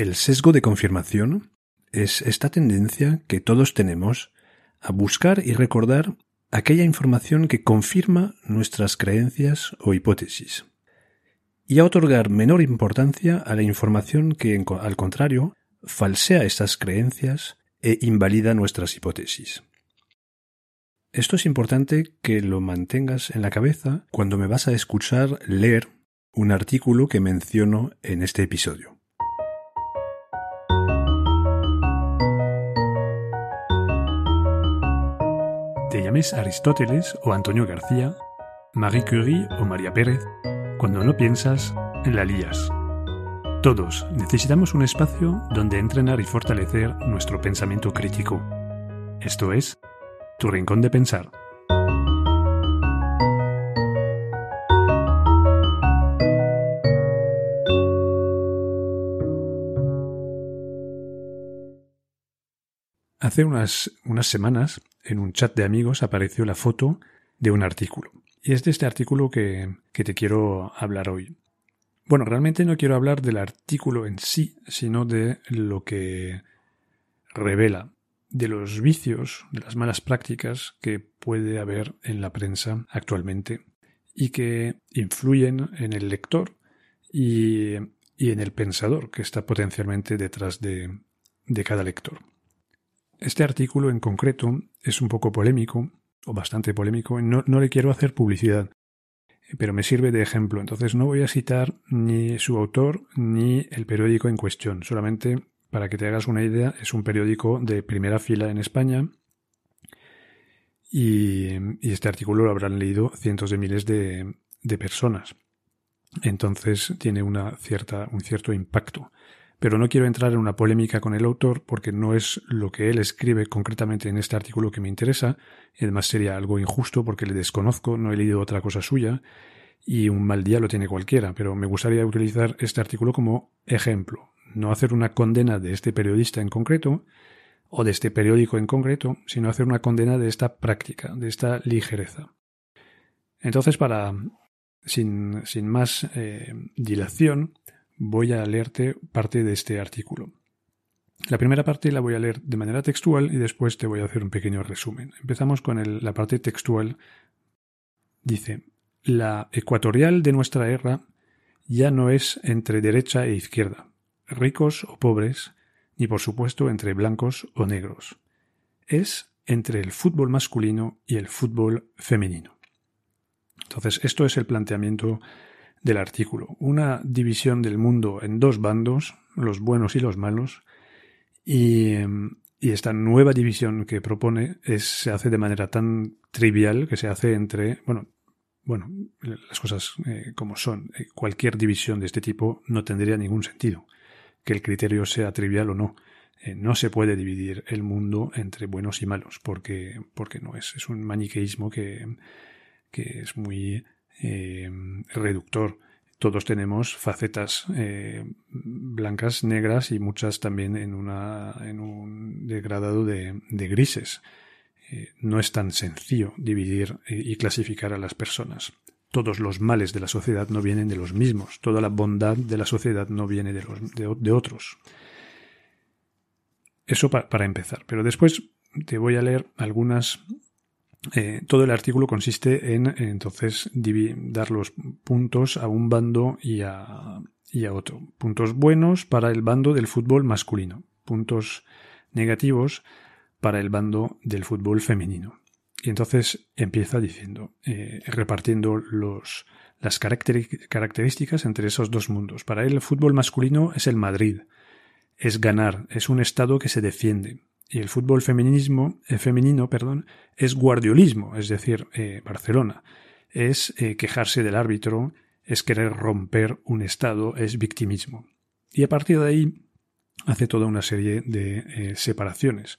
El sesgo de confirmación es esta tendencia que todos tenemos a buscar y recordar aquella información que confirma nuestras creencias o hipótesis, y a otorgar menor importancia a la información que, al contrario, falsea estas creencias e invalida nuestras hipótesis. Esto es importante que lo mantengas en la cabeza cuando me vas a escuchar leer un artículo que menciono en este episodio. Te llames Aristóteles o Antonio García, Marie Curie o María Pérez, cuando no piensas, la lías. Todos necesitamos un espacio donde entrenar y fortalecer nuestro pensamiento crítico. Esto es, tu rincón de pensar. Hace unas, unas semanas, en un chat de amigos, apareció la foto de un artículo. Y es de este artículo que, te quiero hablar hoy. Bueno, realmente no quiero hablar del artículo en sí, sino de lo que revela, de los vicios, de las malas prácticas que puede haber en la prensa actualmente y que influyen en el lector y, y en el pensador que está potencialmente detrás de, de cada lector. Este artículo en concreto es un poco polémico, o bastante polémico, no, no le quiero hacer publicidad, pero me sirve de ejemplo. Entonces no voy a citar ni su autor ni el periódico en cuestión. Solamente para que te hagas una idea, es un periódico de primera fila en España. Y, este artículo lo habrán leído cientos de miles de, de personas. Entonces tiene una cierta, un cierto impacto pero no quiero entrar en una polémica con el autor porque no es lo que él escribe concretamente en este artículo que me interesa, además sería algo injusto porque le desconozco, no he leído otra cosa suya, y un mal día lo tiene cualquiera, pero me gustaría utilizar este artículo como ejemplo, no hacer una condena de este periodista en concreto, o de este periódico en concreto, sino hacer una condena de esta práctica, de esta ligereza. Entonces, para, sin, sin más eh, dilación, voy a leerte parte de este artículo. La primera parte la voy a leer de manera textual y después te voy a hacer un pequeño resumen. Empezamos con la parte textual. Dice, la ecuatorial de nuestra era ya no es entre derecha e izquierda, ricos o pobres, ni por supuesto entre blancos o negros. Es entre el fútbol masculino y el fútbol femenino. Entonces, esto es el planteamiento del artículo. Una división del mundo en dos bandos, los buenos y los malos, y, esta nueva división que propone es, se hace de manera tan trivial que se hace entre, bueno, bueno, las cosas eh, como son. Eh, cualquier división de este tipo no tendría ningún sentido, que el criterio sea trivial o no. Eh, no se puede dividir el mundo entre buenos y malos, porque, porque no es. Es un maniqueísmo que, que es muy eh, reductor. Todos tenemos facetas eh, blancas, negras y muchas también en, un degradado de, grises. Eh, no es tan sencillo dividir y clasificar a las personas. Todos los males de la sociedad no vienen de los mismos. Toda la bondad de la sociedad no viene de, otros. Eso para empezar. Pero después te voy a leer algunas eh, todo el artículo consiste en entonces dar los puntos a un bando y a, otro. Puntos buenos para el bando del fútbol masculino, puntos negativos para el bando del fútbol femenino. Y entonces empieza diciendo, eh, repartiendo las características entre esos dos mundos. Para él el fútbol masculino es el Madrid, es ganar, es un estado que se defiende, y el fútbol feminismo, eh, femenino perdón, es guardiolismo, es decir, eh, Barcelona. Es eh, quejarse del árbitro, es querer romper un Estado, es victimismo. Y a partir de ahí hace toda una serie de separaciones.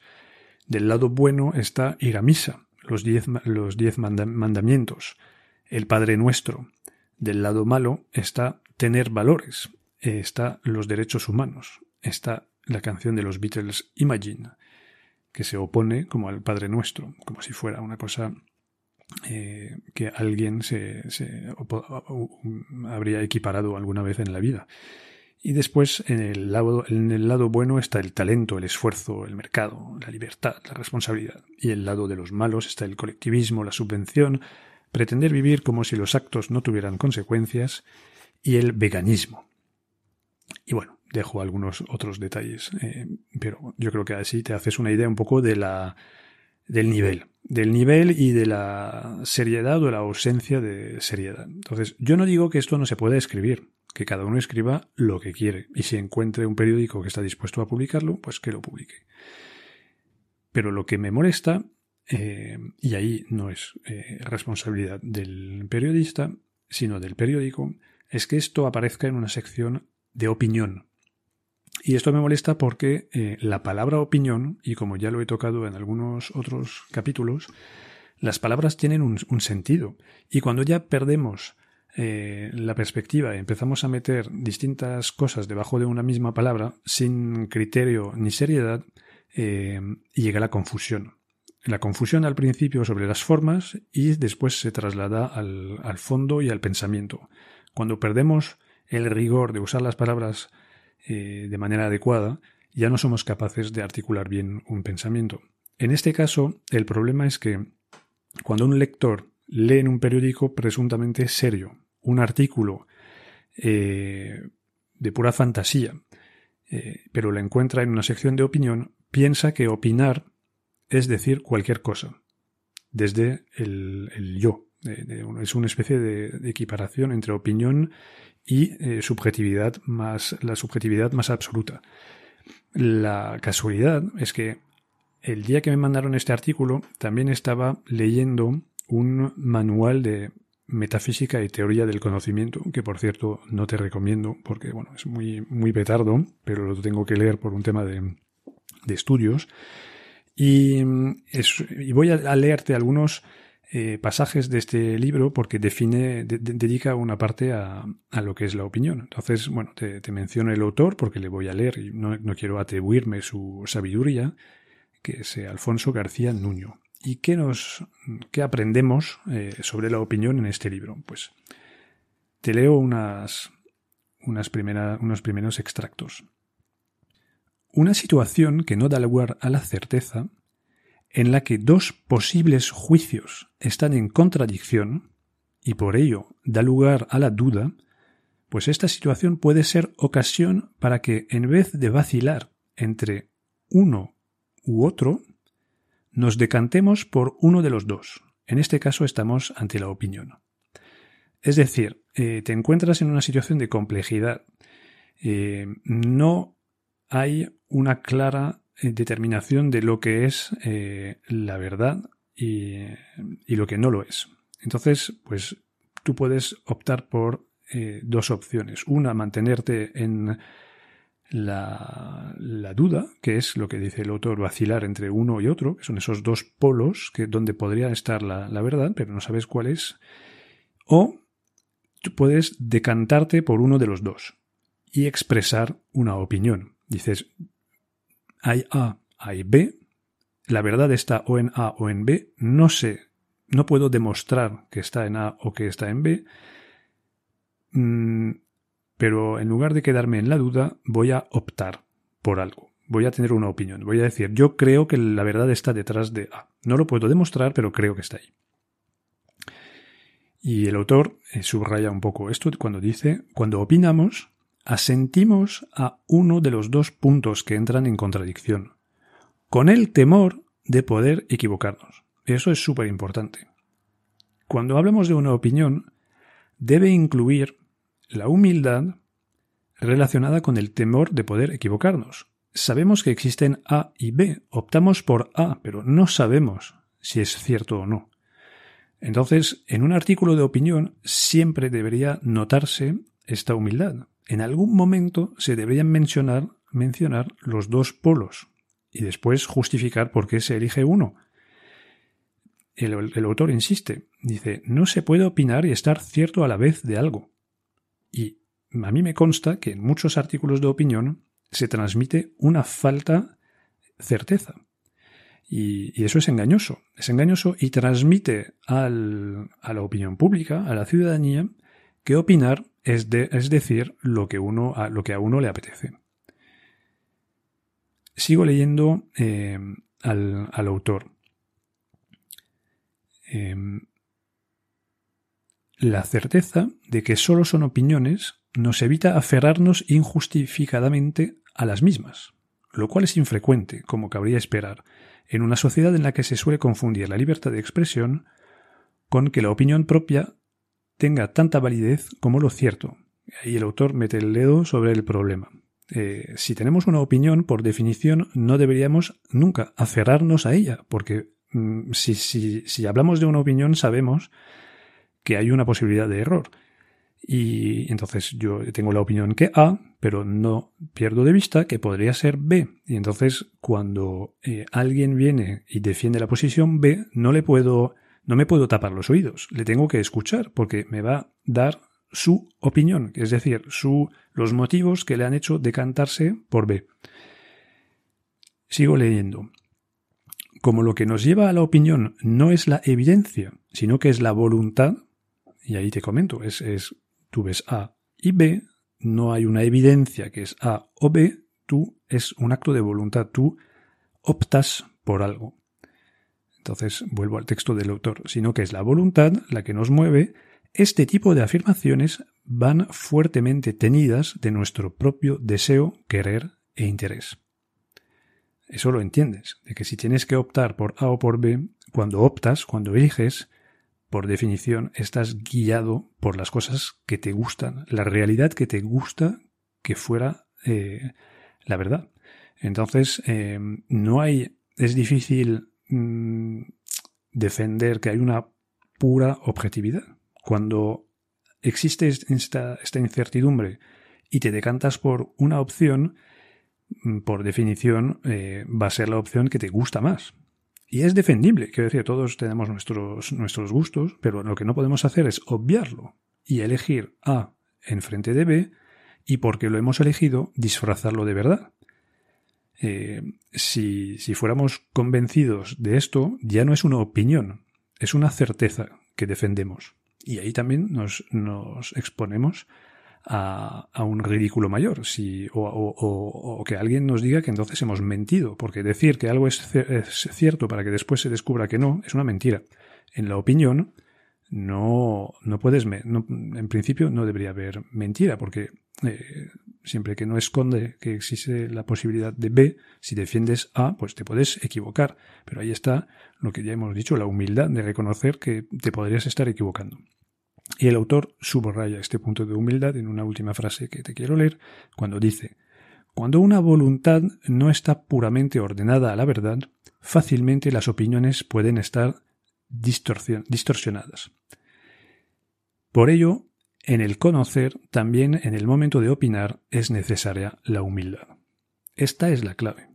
Del lado bueno está ir a misa, los diez, los diez mandamientos, el Padre Nuestro. Del lado malo está tener valores, está los derechos humanos, está la canción de los Beatles Imagine, que se opone como al Padre Nuestro, como si fuera una cosa eh, que alguien se, habría equiparado alguna vez en la vida. Y después, en el, lado, en el lado bueno está el talento, el esfuerzo, el mercado, la libertad, la responsabilidad. Y el lado de los malos está el colectivismo, la subvención, pretender vivir como si los actos no tuvieran consecuencias y el veganismo. Y bueno, dejo algunos otros detalles, eh, pero yo creo que así te haces una idea un poco de la, del nivel, del nivel y de la seriedad o la ausencia de seriedad. Entonces, yo no digo que esto no se pueda escribir, que cada uno escriba lo que quiere y si encuentre un periódico que está dispuesto a publicarlo, pues que lo publique. Pero lo que me molesta, eh, y ahí no es eh, responsabilidad del periodista, sino del periódico, es que esto aparezca en una sección de opinión. Y esto me molesta porque eh, la palabra opinión, y como ya lo he tocado en algunos otros capítulos, las palabras tienen un, sentido. Y cuando ya perdemos eh, la perspectiva y empezamos a meter distintas cosas debajo de una misma palabra sin criterio ni seriedad, eh, llega la confusión. La confusión al principio sobre las formas y después se traslada al, al fondo y al pensamiento. Cuando perdemos el rigor de usar las palabras eh, de manera adecuada, ya no somos capaces de articular bien un pensamiento. En este caso, el problema es que cuando un lector lee en un periódico presuntamente serio un artículo eh, de pura fantasía, eh, pero lo encuentra en una sección de opinión, piensa que opinar es decir cualquier cosa, desde el, yo. Es una especie de, equiparación entre opinión y eh, subjetividad más, la subjetividad más absoluta. La casualidad es que el día que me mandaron este artículo también estaba leyendo un manual de metafísica y teoría del conocimiento, que por cierto no te recomiendo porque bueno, es muy, muy petardo, pero lo tengo que leer por un tema de, de estudios. Y, y, voy a, leerte algunos eh, pasajes de este libro porque define, dedica una parte a, a, lo que es la opinión. Entonces, bueno, te, menciono el autor porque le voy a leer y no, no quiero atribuirme su sabiduría, que es Alfonso García Nuño. ¿Y qué, nos, qué aprendemos eh, sobre la opinión en este libro? Pues te leo unas, unas unos primeros extractos. Una situación que no da lugar a la certeza, en la que dos posibles juicios están en contradicción, y por ello da lugar a la duda, pues esta situación puede ser ocasión para que, en vez de vacilar entre uno u otro, nos decantemos por uno de los dos. En este caso estamos ante la opinión. Es decir, eh, te encuentras en una situación de complejidad. Eh, no hay una clara determinación de lo que es la verdad y, lo que no lo es. Entonces, pues tú puedes optar por dos opciones. Una, mantenerte en la, la, duda, que es lo que dice el autor, vacilar entre uno y otro, que son esos dos polos que, donde podría estar la, la verdad, pero no sabes cuál es, o tú puedes decantarte por uno de los dos y expresar una opinión. Dices, hay A, hay B, la verdad está o en A o en B, no sé, no puedo demostrar que está en A o que está en B, mm, pero en lugar de quedarme en la duda, voy a optar por algo. Voy a tener una opinión. Voy a decir, yo creo que la verdad está detrás de A. No lo puedo demostrar, pero creo que está ahí. Y el autor eh, subraya un poco esto cuando dice, cuando opinamos, asentimos a uno de los dos puntos que entran en contradicción, con el temor de poder equivocarnos. Eso es súper importante. Cuando hablamos de una opinión, debe incluir la humildad relacionada con el temor de poder equivocarnos. Sabemos que existen A y B, optamos por A, pero no sabemos si es cierto o no. Entonces, en un artículo de opinión siempre debería notarse esta humildad. En algún momento se deberían mencionar, mencionar los dos polos y después justificar por qué se elige uno. El, autor insiste, dice, no se puede opinar y estar cierto a la vez de algo. Y a mí me consta que en muchos artículos de opinión se transmite una falta certeza. Y, eso es engañoso. Es engañoso y transmite al, a la opinión pública, a la ciudadanía, que opinar es, decir, lo que, uno, a, lo que a uno le apetece. Sigo leyendo eh, al, autor. Em, la certeza de que solo son opiniones nos evita aferrarnos injustificadamente a las mismas, lo cual es infrecuente, como cabría esperar, en una sociedad en la que se suele confundir la libertad de expresión con que la opinión propia tenga tanta validez como lo cierto. Ahí el autor mete el dedo sobre el problema. Eh, si tenemos una opinión, por definición, no deberíamos nunca aferrarnos a ella, porque mm, si, si, si hablamos de una opinión sabemos que hay una posibilidad de error. Y entonces yo tengo la opinión que A, pero no pierdo de vista que podría ser B. Y entonces cuando eh, alguien viene y defiende la posición B, no le puedo, no me puedo tapar los oídos. Le tengo que escuchar porque me va a dar su opinión, es decir, su, los motivos que le han hecho decantarse por B. Sigo leyendo. Como lo que nos lleva a la opinión no es la evidencia, sino que es la voluntad, y ahí te comento, es, es tú ves A y B, no hay una evidencia que es A o B, tú es un acto de voluntad, tú optas por algo. Entonces vuelvo al texto del autor, sino que es la voluntad la que nos mueve este tipo de afirmaciones van fuertemente tenidas de nuestro propio deseo, querer e interés. Eso lo entiendes, de que si tienes que optar por A o por B, cuando optas, cuando eliges, por definición estás guiado por las cosas que te gustan, la realidad que te gusta que fuera eh, la verdad. Entonces, eh, no hay, es difícil mm, defender que hay una pura objetividad. Cuando existe esta, incertidumbre y te decantas por una opción, mm, por definición eh, va a ser la opción que te gusta más. Y es defendible, quiero decir, todos tenemos nuestros, nuestros gustos, pero lo que no podemos hacer es obviarlo y elegir A en frente de B y porque lo hemos elegido disfrazarlo de verdad. Eh, si, fuéramos convencidos de esto, ya no es una opinión, es una certeza que defendemos. Y ahí también nos, exponemos a, un ridículo mayor, si, o, que alguien nos diga que entonces hemos mentido, porque decir que algo es, cierto para que después se descubra que no es una mentira. En la opinión no, no puedes, no, en principio no debería haber mentira, porque eh, siempre que no esconde que existe la posibilidad de B, si defiendes A, pues te puedes equivocar. Pero ahí está lo que ya hemos dicho, la humildad de reconocer que te podrías estar equivocando. Y el autor subraya este punto de humildad en una última frase que te quiero leer, cuando dice, cuando una voluntad no está puramente ordenada a la verdad, fácilmente las opiniones pueden estar distorsionadas. Por ello, en el conocer, también en el momento de opinar, es necesaria la humildad. Esta es la clave.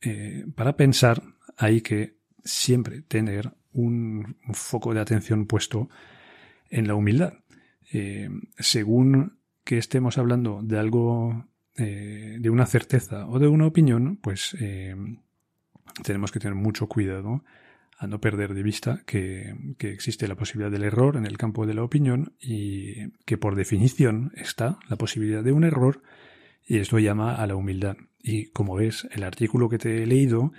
Eh, para pensar hay que siempre tener un, foco de atención puesto en la humildad. Eh, según que estemos hablando de algo, eh, de una certeza o de una opinión, pues tenemos que tener mucho cuidado a no perder de vista que, existe la posibilidad del error en el campo de la opinión y que por definición está la posibilidad de un error y esto llama a la humildad. Y como ves, el artículo que te he leído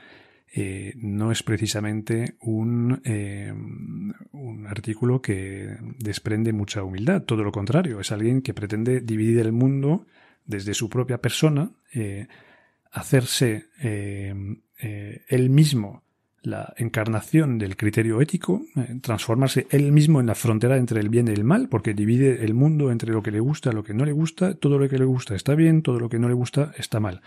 eh, no es precisamente un, eh, un artículo que desprende mucha humildad, todo lo contrario, es alguien que pretende dividir el mundo desde su propia persona, eh, hacerse él mismo la encarnación del criterio ético, eh, transformarse él mismo en la frontera entre el bien y el mal, porque divide el mundo entre lo que le gusta, lo que no le gusta, todo lo que le gusta está bien, todo lo que no le gusta está mal.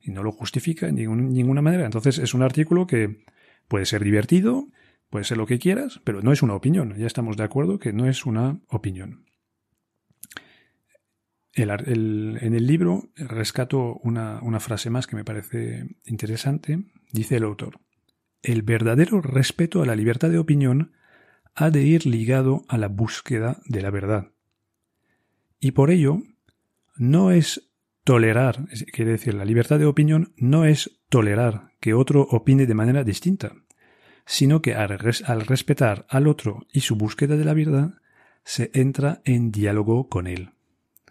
Y no lo justifica de ninguna manera. Entonces es un artículo que puede ser divertido, puede ser lo que quieras, pero no es una opinión. Ya estamos de acuerdo que no es una opinión. en el libro rescato una frase más que me parece interesante. Dice el autor el verdadero respeto a la libertad de opinión ha de ir ligado a la búsqueda de la verdad. Y por ello, no es tolerar, quiere decir, la libertad de opinión no es tolerar que otro opine de manera distinta, sino que al, respetar al otro y su búsqueda de la verdad, se entra en diálogo con él.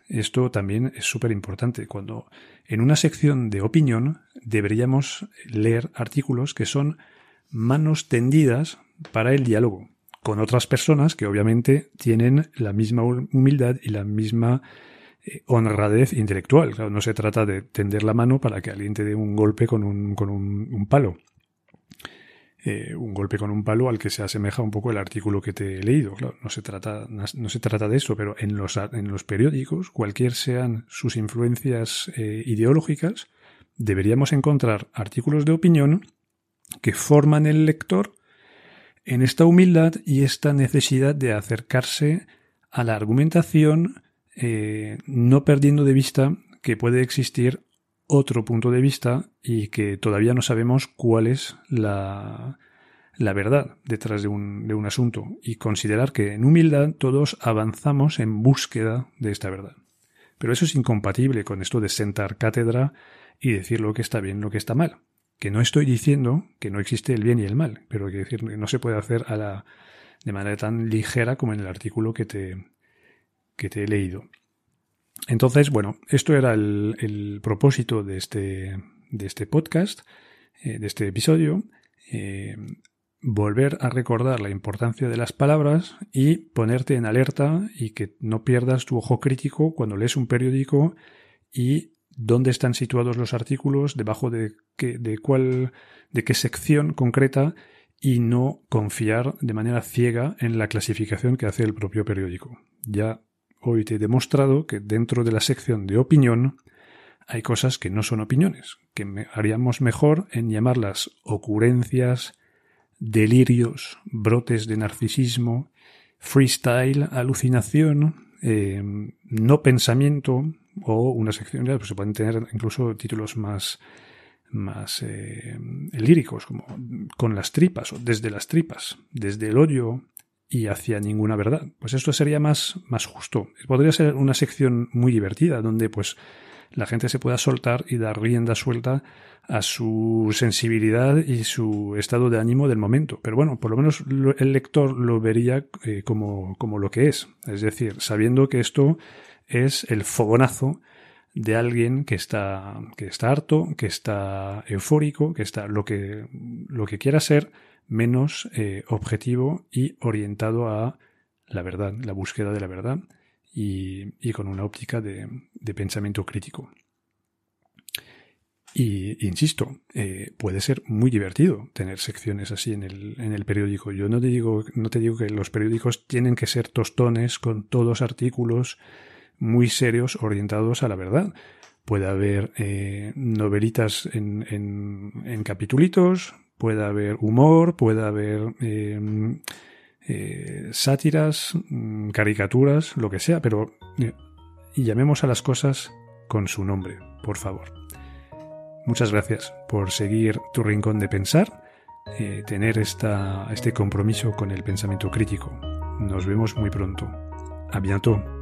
esto también es súper importante. Cuando en una sección de opinión deberíamos leer artículos que son manos tendidas para el diálogo con otras personas que obviamente tienen la misma humildad y la misma eh, honradez intelectual. no se trata de tender la mano para que alguien te dé un golpe con un, con un, palo. Eh, un golpe con un palo al que se asemeja un poco el artículo que te he leído. no se trata, no se trata de eso, pero en los, en los periódicos, cualquier sean sus influencias eh, ideológicas, deberíamos encontrar artículos de opinión que forman el lector en esta humildad y esta necesidad de acercarse a la argumentación eh, no perdiendo de vista que puede existir otro punto de vista y que todavía no sabemos cuál es la, la verdad detrás de un, de un asunto y considerar que en humildad todos avanzamos en búsqueda de esta verdad. Pero eso es incompatible con esto de sentar cátedra y decir lo que está bien, lo que está mal. Que no estoy diciendo que no existe el bien y el mal, pero que decir no se puede hacer a la, de manera tan ligera como en el artículo que te, que te he leído. Entonces, bueno, esto era el, propósito de este, de este podcast, eh, de este episodio. Eh, volver a recordar la importancia de las palabras y ponerte en alerta y que no pierdas tu ojo crítico cuando lees un periódico y dónde están situados los artículos, debajo de qué, de cuál, de qué sección concreta y no confiar de manera ciega en la clasificación que hace el propio periódico. Ya hoy te he demostrado que dentro de la sección de opinión hay cosas que no son opiniones, que haríamos mejor en llamarlas ocurrencias, delirios, brotes de narcisismo, freestyle, alucinación, eh, no pensamiento o una sección, pues se pueden tener incluso títulos más más eh, líricos, como con las tripas o desde las tripas, desde el hoyo y hacia ninguna verdad. Pues esto sería más, más justo. Podría ser una sección muy divertida donde pues la gente se pueda soltar y dar rienda suelta a su sensibilidad y su estado de ánimo del momento. Pero bueno, por lo menos el lector lo vería eh, como, como lo que es. Es decir, sabiendo que esto es el fogonazo de alguien que está, que está harto, que está eufórico, que está lo que, lo que quiera ser, menos eh, objetivo y orientado a la verdad, la búsqueda de la verdad y, y con una óptica de, pensamiento crítico. Y insisto, eh, puede ser muy divertido tener secciones así en el, en el periódico. Yo no te digo, no te digo que los periódicos tienen que ser tostones con todos artículos muy serios orientados a la verdad. Puede haber eh, novelitas en, en, capitulitos, puede haber humor, puede haber em, eh, sátiras, mm, caricaturas, lo que sea, pero eh, llamemos a las cosas con su nombre, por favor. Muchas gracias por seguir tu rincón de pensar, eh, tener esta, este compromiso con el pensamiento crítico. Nos vemos muy pronto. A bientôt.